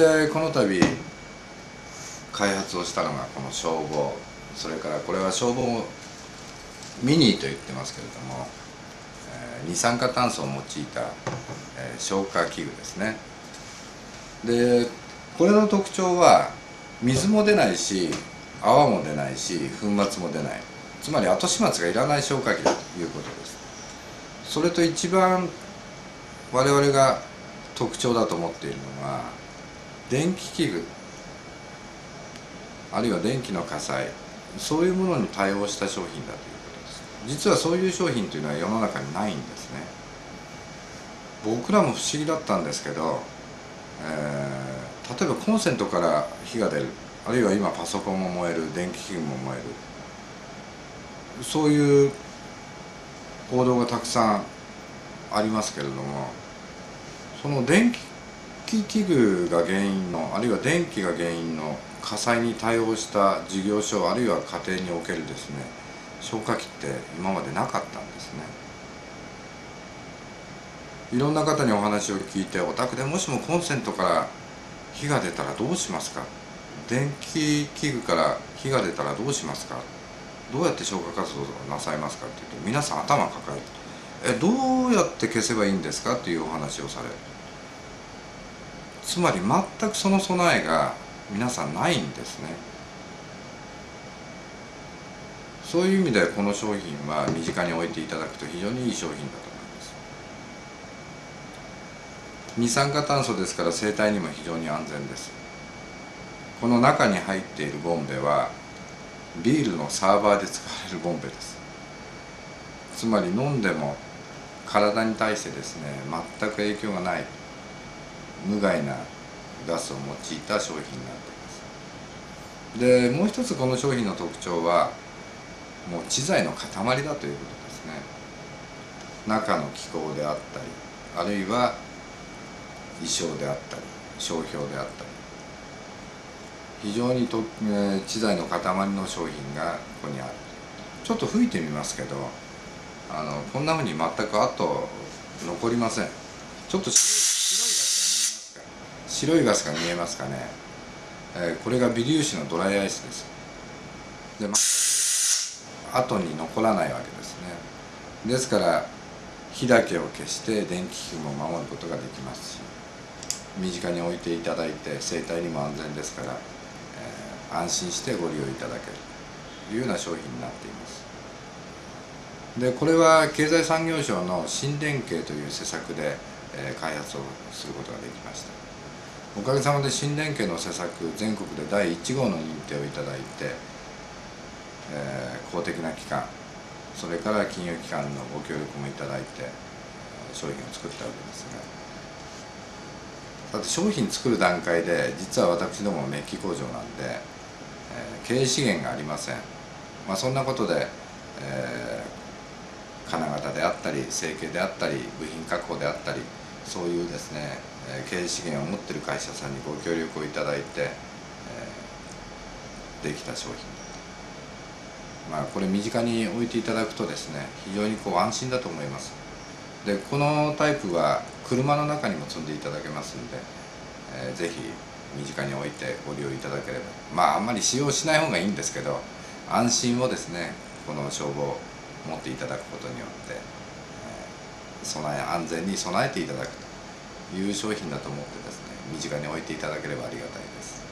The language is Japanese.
でこの度開発をしたのがこの消防。それからこれは消防ミニーと言ってますけれども、えー、二酸化炭素を用いた、えー、消火器具ですね。でこれの特徴は水も出ないし泡も出ないし粉末も出ない。つまり後始末がいらない消火器だということです。それと一番我々が特徴だと思っているのは電気器具。あるいは電気の火災。そういうものに対応した商品だということです。実はそういう商品というのは世の中にないんですね。僕らも不思議だったんですけど、えー、例えばコンセントから火が出る。あるいは今パソコンも燃える電気器具も燃える。そういう報道がたくさんありますけれどもその電気器具が原因のあるいは電気が原因の火災に対応した事業所あるいは家庭におけるですね消火器って今までなかったんですね。いろんな方にお話を聞いてお宅でもしもコンセントから火が出たらどうしますか？電気器具から火が出たらどうしますか？どうやって消火活動をなさいますかって言うと皆さん頭抱えてえどうやって消せばいいんですか？っていうお話をされる。つまり全くその備えが皆さんないんですね。そういう意味でこの商品は身近に置いていただくと非常にいい商品だと思います。二酸化炭素ですから生態にも非常に安全です。この中に入っているボンベはビールのサーバーで使われるボンベです。つまり飲んでも体に対してですね全く影響がない。無害なガスを用いた商品になっています。でもう一つこの商品の特徴はもう知財の塊だということですね。中の気候であったりあるいは衣装であったり商標であったり。非常にと、え、知財の塊の商品がここにある。ちょっと吹いてみますけどあのこんなふうに全く跡残りません。ちょっと白いガスが見えますかね、えー、これが微粒子のドライアイスです。で、ま、後に残らないわけですね。ですから火だけを消して電気器具も守ることができますし身近に置いていただいて生態にも安全ですから、えー、安心してご利用いただける。というような商品になっています。でこれは経済産業省の新連携という施策で、え、開発をすることができました。おかげさまで新連携の施策全国で第1号の認定をいただいて、えー、公的な機関それから金融機関のご協力もいただいて商品を作ったわけですが。だって商品作る段階で実は私どもメッキ工場なんで、えー、経営資源がありません、まあ、そんなことで、えー、金型であったり成形であったり部品加工であったりそういうですね経営資源を持ってる会社さんにご協力をいただいて、えー、できた商品。まあこれ身近に置いていただくとですね非常にこう安心だと思います。でこのタイプは車の中にも積んでいただけますんで、えー、ぜひ身近に置いてご利用いただければ。まああんまり使用しない方がいいんですけど安心をですねこの消防持っていただくことによって、えー、備え安全に備えていただくと。いう商品だと思ってですね身近に置いていただければありがたいです。